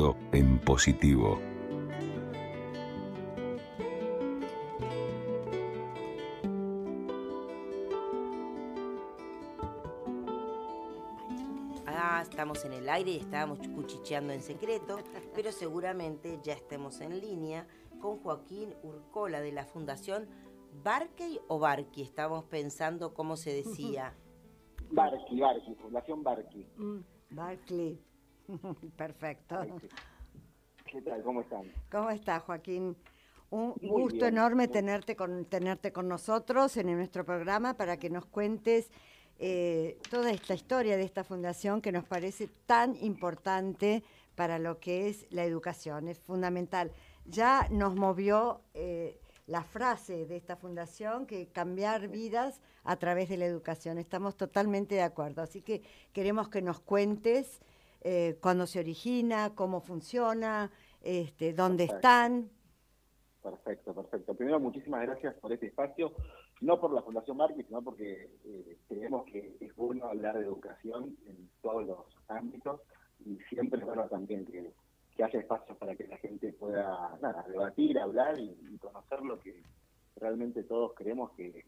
mundo en positivo. Ah, estamos en el aire y estábamos cuchicheando en secreto, pero seguramente ya estemos en línea con Joaquín Urcola de la Fundación Barkey o Barqui. Estábamos pensando cómo se decía. Barqui, Barqui, Fundación Barqui. Mm, Barclay. Perfecto. ¿Qué tal? ¿Cómo están? ¿Cómo estás, Joaquín? Un Muy gusto bien. enorme tenerte con, tenerte con nosotros en nuestro programa para que nos cuentes eh, toda esta historia de esta fundación que nos parece tan importante para lo que es la educación. Es fundamental. Ya nos movió eh, la frase de esta fundación que cambiar vidas a través de la educación. Estamos totalmente de acuerdo. Así que queremos que nos cuentes eh, cuándo se origina, cómo funciona, este, dónde Perfecto. están. Perfecto, perfecto. Primero, muchísimas gracias por este espacio, no por la Fundación Barqui, sino porque eh, creemos que es bueno hablar de educación en todos los ámbitos y siempre es bueno también que, que haya espacios para que la gente pueda nada, debatir, hablar y, y conocer lo que realmente todos creemos que,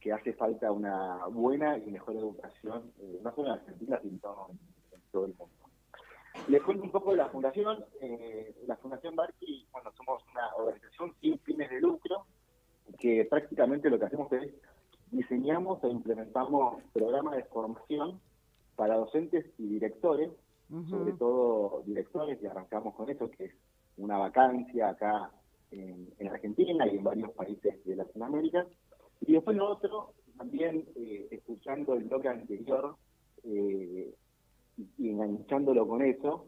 que hace falta una buena y mejor educación, eh, no solo en Argentina, sino en todo el mundo. Les cuento un poco de la fundación. Eh, la Fundación Barqui, bueno, somos una organización sin fines de lucro, que prácticamente lo que hacemos es diseñamos e implementamos programas de formación para docentes y directores, sobre todo directores, y arrancamos con eso, que es una vacancia acá en, en Argentina y en varios países de Latinoamérica. Y después lo otro, también eh, escuchando el bloque anterior, eh, y- enganchándolo con eso,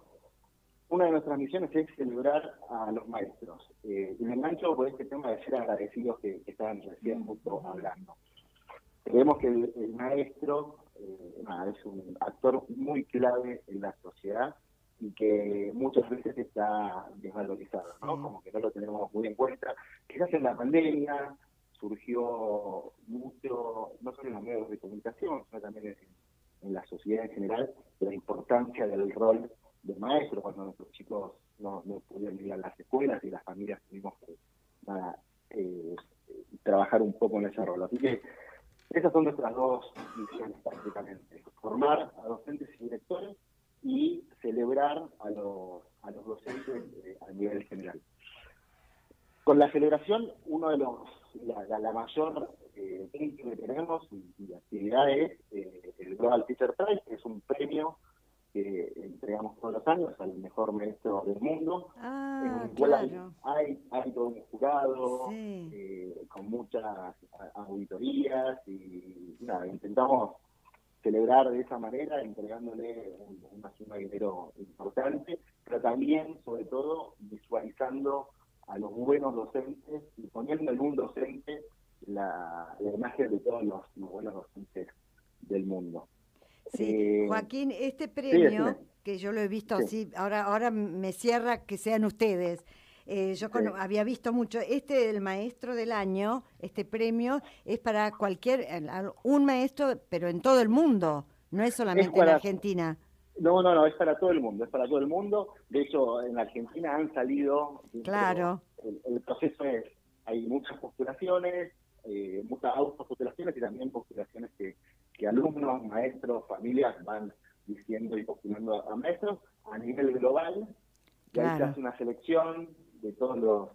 una de nuestras misiones es celebrar a los maestros. Eh, y me engancho por este tema de ser agradecidos que, que estaban recién justo hablando. Creemos que el, el maestro eh, nada, es un actor muy clave en la sociedad y que muchas veces está desvalorizado, ¿no? Como que no lo tenemos muy en cuenta. Quizás en la pandemia surgió mucho, no solo en los medios de comunicación, sino también en, en la sociedad en general, la importancia del rol del maestro cuando nuestros chicos no, no pudieron ir a las escuelas y las familias tuvimos que eh, trabajar un poco en ese rol. Así que esas son nuestras dos misiones prácticamente, formar a docentes y directores y celebrar a los, a los docentes eh, a nivel general. Con la celebración, uno de los, la- la mayor eh, punto que tenemos y, y actividad es eh, el Global Teacher Prize, que es un premio que entregamos todos los años al mejor maestro del mundo. en Ah, el cual hay- claro. hay, hay todo un jurado Sí. eh, con muchas auditorías y nada, intentamos celebrar de esa manera entregándole un- una suma de dinero importante, pero también, sobre todo, visualizando a los buenos docentes y poniendo en un docente la, la imagen de todos los, los buenos docentes del mundo. Sí, Eh, Joaquín, este premio, que yo lo he visto Sí. así, ahora, ahora me cierra que sean ustedes. Eh, yo Sí. había visto mucho, este del maestro del año, este premio es para cualquier, al- un maestro, pero en todo el mundo, no es solamente en para- Argentina. No, no, no, es para todo el mundo, es para todo el mundo. De hecho, en Argentina han salido. Claro. El, el proceso es, hay muchas postulaciones, eh, muchas autopostulaciones y también postulaciones que, que alumnos, maestros, familias van diciendo y postulando a maestros a nivel global. Y ahí se hace una selección de todos los,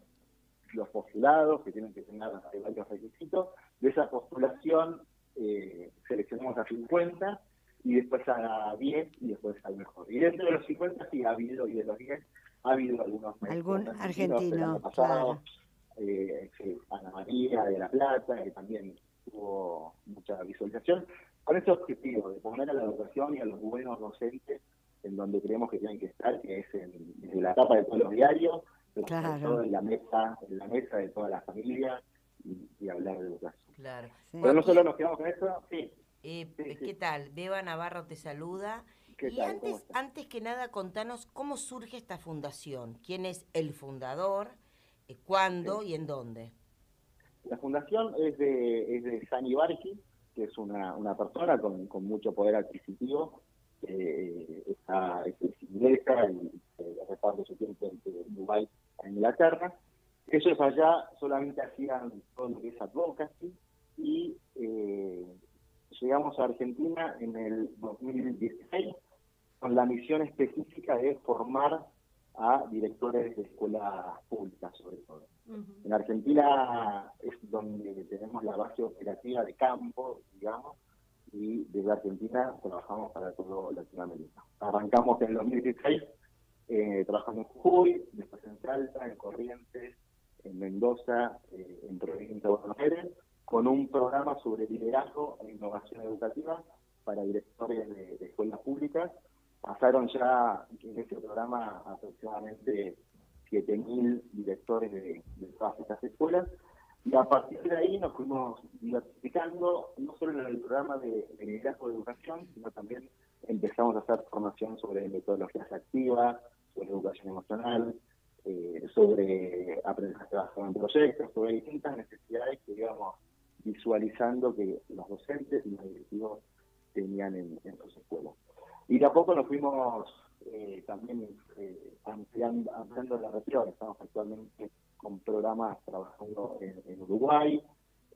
los postulados que tienen que tener varios requisitos. De esa postulación eh, seleccionamos a 50 y después a 10 y después al mejor. Y dentro de los 50 sí ha habido, y de los 10 ha habido algunos maestros Algún argentino, pasado, eh, sí, Ana María de La Plata, que también tuvo mucha visualización, con ese objetivo de poner a la educación y a los buenos docentes en donde creemos que tienen que estar, que es en, desde la etapa de todos los diarios, pero sobre Claro. todo en la mesa, en la mesa de todas las familias y, y hablar de educación. Claro. Sí. Pero no solo nos quedamos con eso, sí, Eh, Sí, sí. ¿Qué tal? Beba Navarro te saluda. ¿Qué y tal? ¿Cómo antes, antes que nada, contanos cómo surge esta fundación, quién es el fundador, cuándo y en dónde. La fundación es de, es de Sani Barki, que es una, una persona con, con mucho poder adquisitivo, eh, está, es, es inglesa y eh, reparto su tiempo entre Dubái e Inglaterra. Ellos allá solamente hacían todo lo que es advocacy y eh, llegamos a Argentina en el 2016 con la misión específica de formar a directores de escuelas públicas, sobre todo. En Argentina es donde tenemos la base operativa de campo, digamos, y desde Argentina trabajamos para todo Latinoamérica. Arrancamos en el 2016 eh, trabajando en Jujuy, después en Salta, en Corrientes, en Mendoza, eh, en provincia de Buenos Aires, con un programa sobre liderazgo e innovación educativa para directores de, escuelas públicas. Pasaron ya en ese programa aproximadamente 7.000 directores de, todas estas escuelas y a partir de ahí nos fuimos diversificando, no solo en el programa de, liderazgo de educación, sino también empezamos a hacer formación sobre metodologías activas, sobre educación emocional, eh, sobre aprendizaje basado en proyectos, sobre distintas necesidades que íbamos visualizando que los docentes y los directivos tenían en, sus escuelas. Y de a poco nos fuimos eh, también eh, ampliando, ampliando la región. Estamos actualmente con programas trabajando en, Uruguay,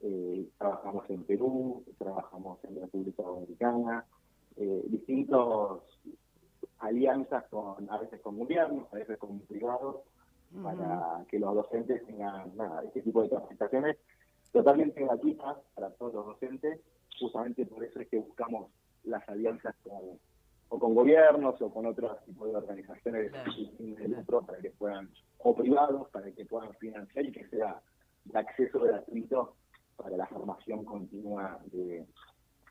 eh, trabajamos en Perú, trabajamos en República Dominicana, distintos alianzas con a veces con gobiernos, a veces con privados, para que los docentes tengan nada, este tipo de capacitaciones totalmente gratuitas para todos los docentes, justamente por eso es que buscamos las alianzas con, o con gobiernos o con otros tipos de organizaciones de lucro para que puedan, o privados, para que puedan financiar y que sea de acceso gratuito para la formación continua de,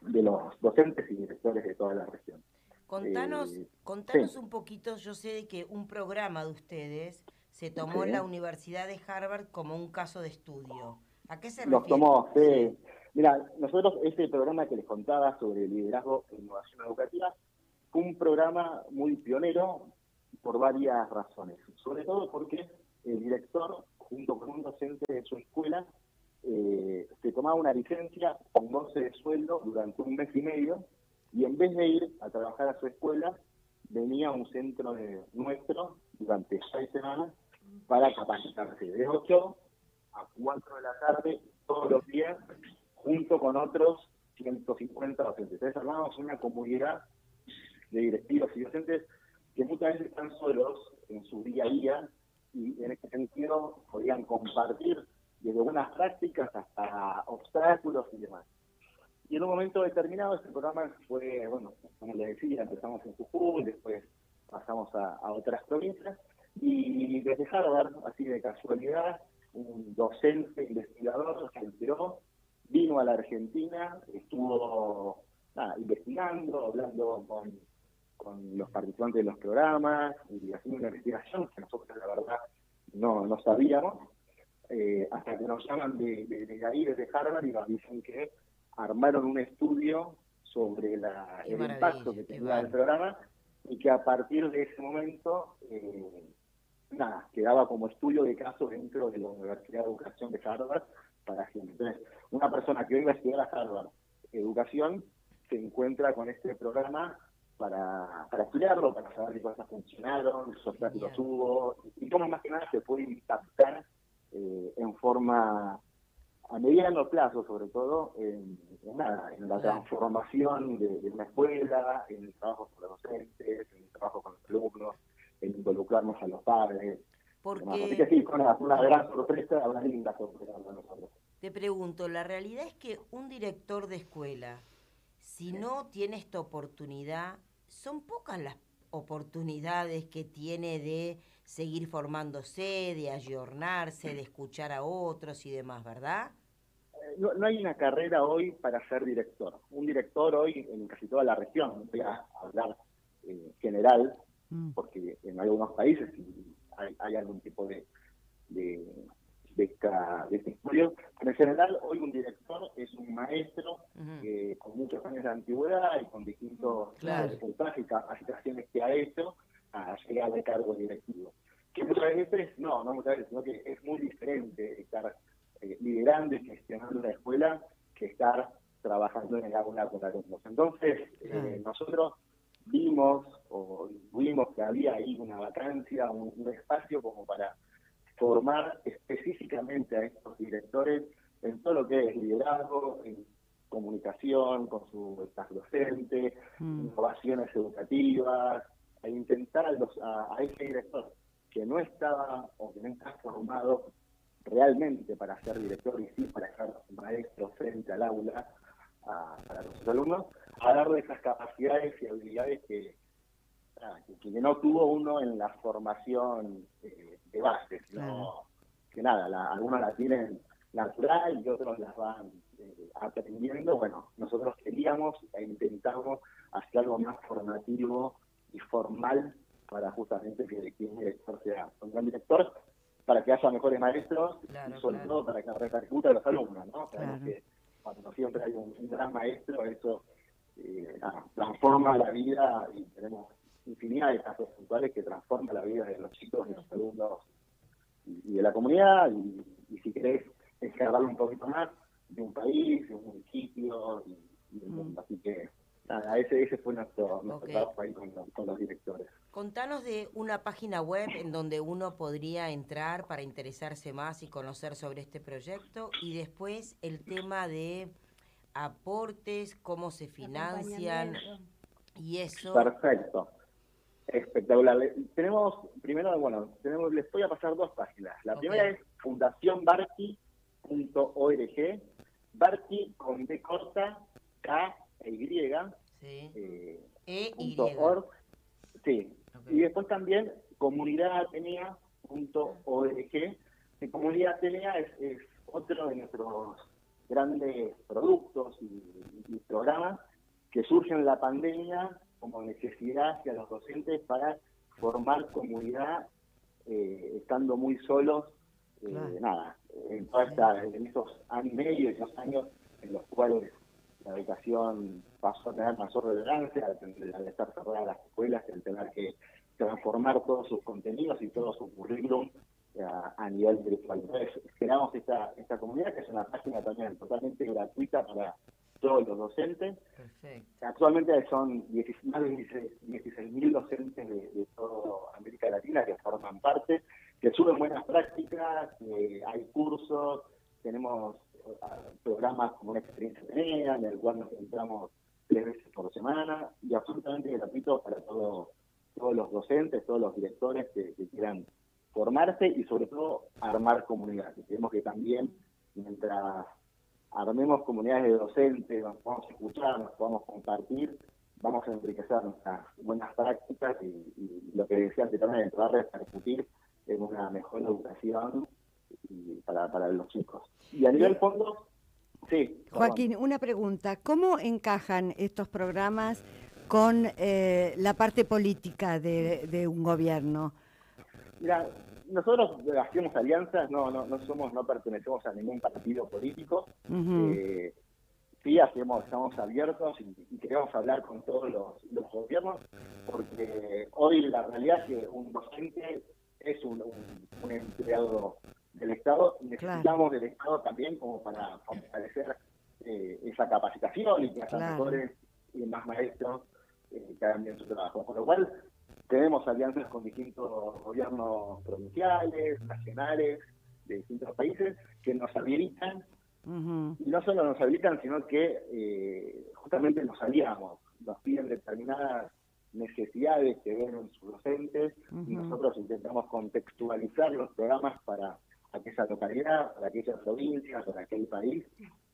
de los docentes y directores de toda la región. Contanos, eh, contanos un poquito, yo sé de que un programa de ustedes se tomó en la Universidad de Harvard como un caso de estudio. ¿A qué se refiere? Nos tomó, sí. Mira, nosotros este programa que les contaba sobre liderazgo e innovación educativa fue un programa muy pionero por varias razones. Sobre todo porque el director, junto con un docente de su escuela, eh, se tomaba una licencia con goce de sueldo durante un mes y medio y en vez de ir a trabajar a su escuela, venía a un centro de nuestro durante seis semanas para capacitarse de 8 a 4 de la tarde todos los días, junto con otros 150 docentes. Entonces armamos una comunidad de directivos y docentes que muchas veces están solos en su día a día y en ese sentido podían compartir desde buenas prácticas hasta obstáculos y demás. Y en un momento determinado este programa fue, bueno, como les decía, empezamos en Jujuy, después pasamos a, a otras provincias y desde Harvard, así de casualidad, un docente investigador se enteró, vino a la Argentina, estuvo investigando, hablando con, los participantes de los programas y haciendo una investigación que nosotros la verdad no, no sabíamos, eh, hasta que nos llaman de, de, ahí, desde Harvard, y nos dicen que armaron un estudio sobre la, el impacto que tenía el programa y que a partir de ese momento eh, nada, quedaba como estudio de caso dentro de la Universidad de Educación de Harvard para siempre. Entonces, una persona que hoy va a estudiar a Harvard educación se encuentra con este programa para, para estudiarlo, para saber qué cosas funcionaron, qué obstáculos hubo, y cómo más que nada se puede impactar eh, en forma a mediano plazo, sobre todo, en, nada, en la transformación de, de, una escuela, en el trabajo con los docentes, en el trabajo con los alumnos, en involucrarnos a los padres. Porque... Así que sí, una, una gran sorpresa, una linda sorpresa para nosotros. Te pregunto, la realidad es que un director de escuela, si no tiene esta oportunidad, son pocas las oportunidades que tiene de seguir formándose, de ayornarse, de escuchar a otros y demás, ¿verdad? Eh, no, no, hay una carrera hoy para ser director. Un director hoy en casi toda la región, voy a hablar en general, Mm. porque en algunos países hay, algún tipo de, de, de, esta, de este estudio. en general, hoy un director es un maestro con muchos años de antigüedad y con distintos resultados y capacitaciones que ha hecho a llegar al cargo directivo. Que muchas veces, no, no muchas veces, sino que es muy diferente estar eh, liderando y gestionando la escuela que estar trabajando en el aula con alumnos. Entonces, eh, nosotros vimos o vimos que había ahí una vacancia, un, espacio como para formar específicamente a estos directores en todo lo que es liderazgo, en comunicación con su staff docente, mm. innovaciones educativas, a intentar a, a, ese director que no estaba o que no está formado realmente para ser director y sí para ser maestro frente al aula para los alumnos, a darle esas capacidades y habilidades que, que, no tuvo uno en la formación eh, de base, sino que nada, algunos la tienen natural y otros las van eh, aprendiendo. Bueno, nosotros queríamos e intentamos hacer algo más formativo y formal para justamente que, el director sea un gran director, para que haya mejores maestros y sobre todo para que repercuta a los alumnos, ¿no? que cuando siempre hay un, gran maestro, eso eh, transforma la vida y tenemos infinidad de casos puntuales que transforman la vida de los chicos, de los alumnos y, de la comunidad. Y, si querés escalarlo un poquito más, de un país, de un municipio y, del mundo. Así que nada, ese, ese fue nuestro, trabajo ahí con, los directores. Contanos de una página web en donde uno podría entrar para interesarse más y conocer sobre este proyecto y después el tema de aportes, cómo se financian y eso. Perfecto. Espectacular. Tenemos, primero, bueno, tenemos, les voy a pasar dos páginas. La primera es fundacionbarqui.org, Barqui con B corta, K e Y, sí. Eh, e y. Org, sí. Y después también comunidadatenea.org. Que Comunidad Atenea es, es, otro de nuestros grandes productos y, y programas que surgen en la pandemia como necesidad hacia los docentes para formar comunidad eh, estando muy solos, eh, nada, en, toda esta, en estos años y medio, esos años en los cuales la educación pasó a tener mayor relevancia, al, estar cerradas las escuelas, al tener que transformar todos sus contenidos y todo su currículum eh, a, nivel virtual. Entonces, creamos esta, esta comunidad, que es una página también totalmente gratuita para todos los docentes. Actualmente son más de 16.000 docentes de, toda América Latina que forman parte, que suben buenas prácticas, hay cursos, tenemos ah, programas como una experiencia tenida, en el cual nos encontramos tres veces por semana y absolutamente gratuito para todos todos los docentes, todos los directores que, quieran formarse y sobre todo armar comunidad. Creemos que también mientras armemos comunidades de docentes, nos podamos escuchar, nos podamos compartir, vamos a enriquecer nuestras buenas prácticas y, lo que decía antes también, va a repercutir en una mejor educación para, para los chicos. Y a nivel fondo, sí. Joaquín, una pregunta, ¿cómo encajan estos programas con eh, la parte política de, de un gobierno? Mira, nosotros hacemos alianzas, no, no, no somos, no pertenecemos a ningún partido político. Eh, sí hacemos, estamos abiertos y, queremos hablar con todos los, gobiernos, porque hoy la realidad es que un docente es un, empleado del Estado y necesitamos del Estado también como para fortalecer eh, esa capacitación y que haya mejores y más maestros eh, que hagan bien su trabajo. Por lo cual, tenemos alianzas con distintos gobiernos provinciales, nacionales, de distintos países, que nos habilitan, y no solo nos habilitan, sino que eh, justamente nos aliamos, nos piden determinadas necesidades que ven en sus docentes, y nosotros intentamos contextualizar los programas para aquella localidad, para aquella provincia, para aquel país,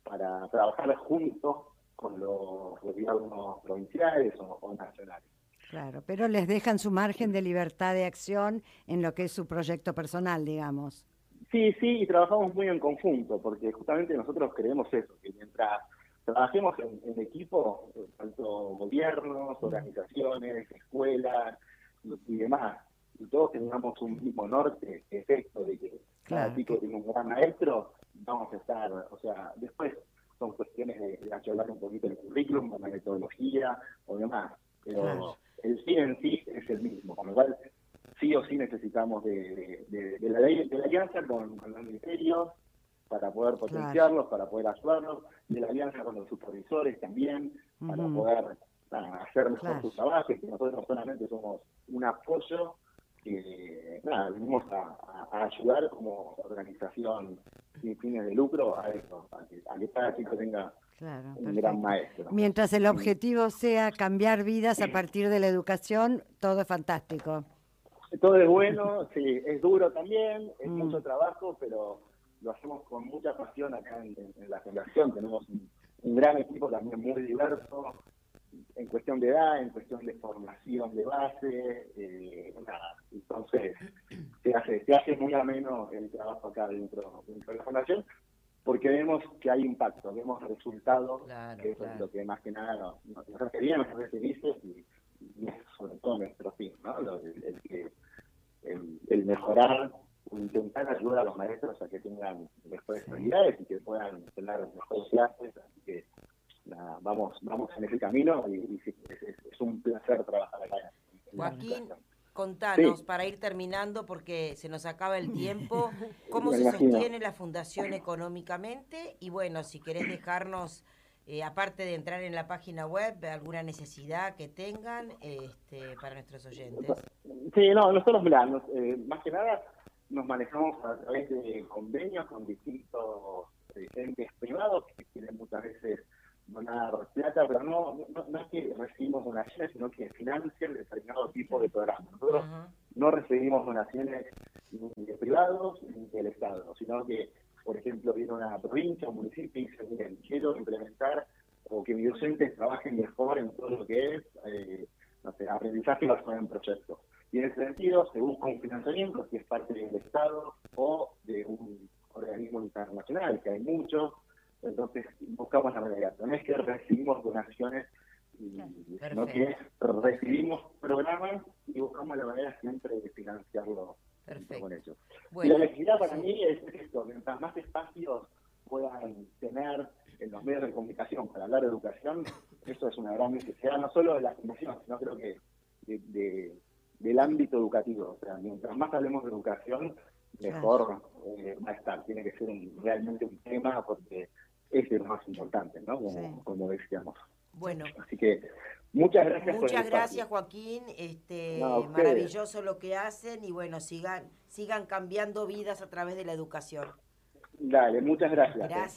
para trabajar juntos con los gobiernos provinciales o nacionales. Claro, pero les dejan su margen de libertad de acción en lo que es su proyecto personal, digamos. Sí, sí, y trabajamos muy en conjunto, porque justamente nosotros creemos eso, que mientras trabajemos en, equipo, tanto gobiernos, organizaciones, escuelas y, demás, y todos tengamos un mismo norte, efecto de que cada chico tiene un gran maestro, vamos a estar, o sea, después son cuestiones de, de un poquito el currículum, la metodología o demás, pero el fin en sí es el mismo, con lo cual sí o sí necesitamos de, la, de la alianza con, los ministerios para poder potenciarlos, para poder ayudarlos, de la alianza con los supervisores también, para poder hacer mejor su trabajo, que nosotros solamente somos un apoyo, que nada, venimos a, ayudar como organización sin fines de lucro a eso, a que, a que cada chico tenga un gran maestro. Mientras el objetivo sea cambiar vidas a partir de la educación, todo es fantástico. Todo es bueno, sí, es duro también, es mm. mucho trabajo, pero lo hacemos con mucha pasión acá en, la fundación. Tenemos un, gran equipo también muy diverso, en cuestión de edad, en cuestión de formación de base, eh, entonces se hace, se hace muy ameno el trabajo acá dentro, de la fundación, porque vemos que hay impacto, vemos resultados, que eso es lo que más que nada nos, nos referíamos a veces y, y es sobre todo nuestro fin, ¿no? el, el, el, el mejorar intentar ayudar a los maestros a que tengan mejores habilidades y que puedan tener mejores clases, así que vamos vamos en ese camino y, es, un placer trabajar acá. Joaquín, contanos, para ir terminando, porque se nos acaba el tiempo, cómo se sostiene la fundación económicamente y bueno, si querés dejarnos... Eh, aparte de entrar en la página web, alguna necesidad que tengan este, para nuestros oyentes. Sí, no, nosotros, mirá, eh, más que nada, nos manejamos a través de convenios con distintos entes privados que quieren muchas veces donar plata, pero no, no, es que recibimos donaciones, sino que financian determinado tipo de programas. Nosotros no recibimos donaciones ni de privados ni del Estado, sino que, por ejemplo, viene una provincia, un municipio y dice, miren, quiero implementar o que mis docentes trabajen mejor en todo lo que es eh, no sé, aprendizaje basado en proyectos. Y en ese sentido se busca un financiamiento, si es parte del Estado o de un organismo internacional, que hay muchos, entonces buscamos la manera. No es que recibimos donaciones, sino que recibimos programas y buscamos la manera siempre de financiarlo con ellos. y la necesidad para mí es esto, mientras más espacios puedan tener en los medios de comunicación para hablar de educación, eso es una gran necesidad, no solo de la fundación, sino creo que de del ámbito educativo. O sea, mientras más hablemos de educación, mejor eh, va a estar. Tiene que ser realmente un tema porque es lo más importante, ¿no? Como, decíamos. Bueno. Así que muchas gracias. Muchas gracias, Joaquín. Este, maravilloso lo que hacen y bueno, sigan, sigan cambiando vidas a través de la educación. Dale, muchas gracias. Gracias.